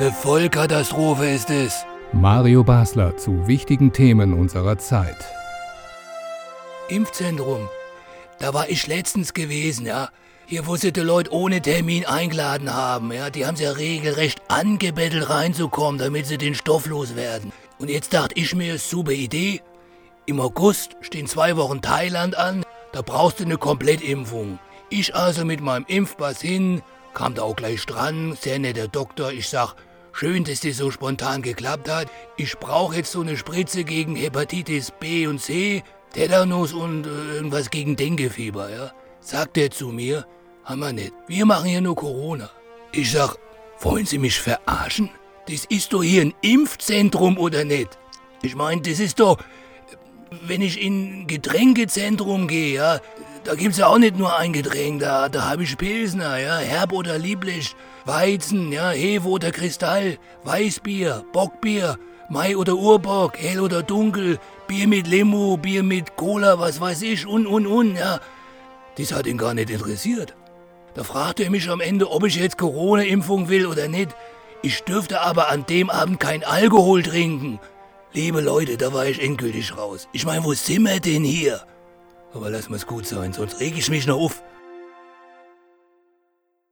Eine Vollkatastrophe ist es. Mario Basler zu wichtigen Themen unserer Zeit. Impfzentrum. Da war ich letztens gewesen, ja. Hier, wo sie die Leute ohne Termin eingeladen haben, ja. Die haben sie ja regelrecht angebettelt reinzukommen, damit sie den Stoff loswerden. Und jetzt dachte ich mir, super Idee. Im August stehen zwei Wochen Thailand an. Da brauchst du eine Komplettimpfung. Ich also mit meinem Impfpass hin, kam da auch gleich dran, sehr netter Doktor. Ich sag, schön, dass das so spontan geklappt hat. Ich brauche jetzt so eine Spritze gegen Hepatitis B und C, Tetanus und äh, irgendwas gegen Denguefieber, ja. Sagt er zu mir, haben wir nicht. Wir machen hier nur Corona. Ich sag, wollen Sie mich verarschen? Das ist doch hier ein Impfzentrum oder nicht? Ich meine, das ist doch, wenn ich in ein Getränkezentrum gehe, ja, da gibt's ja auch nicht nur ein Getränk, da, da habe ich Pilsner, ja, herb oder lieblich, Weizen, ja, Hefe oder Kristall, Weißbier, Bockbier, Mai oder Urbock, hell oder dunkel, Bier mit Limo, Bier mit Cola, was weiß ich, und, und, und, ja. Das hat ihn gar nicht interessiert. Da fragte er mich am Ende, ob ich jetzt Corona-Impfung will oder nicht. Ich dürfte aber an dem Abend kein Alkohol trinken. Liebe Leute, da war ich endgültig raus. Ich meine, wo sind wir denn hier? Aber lass mal's gut sein, sonst reg ich mich noch auf.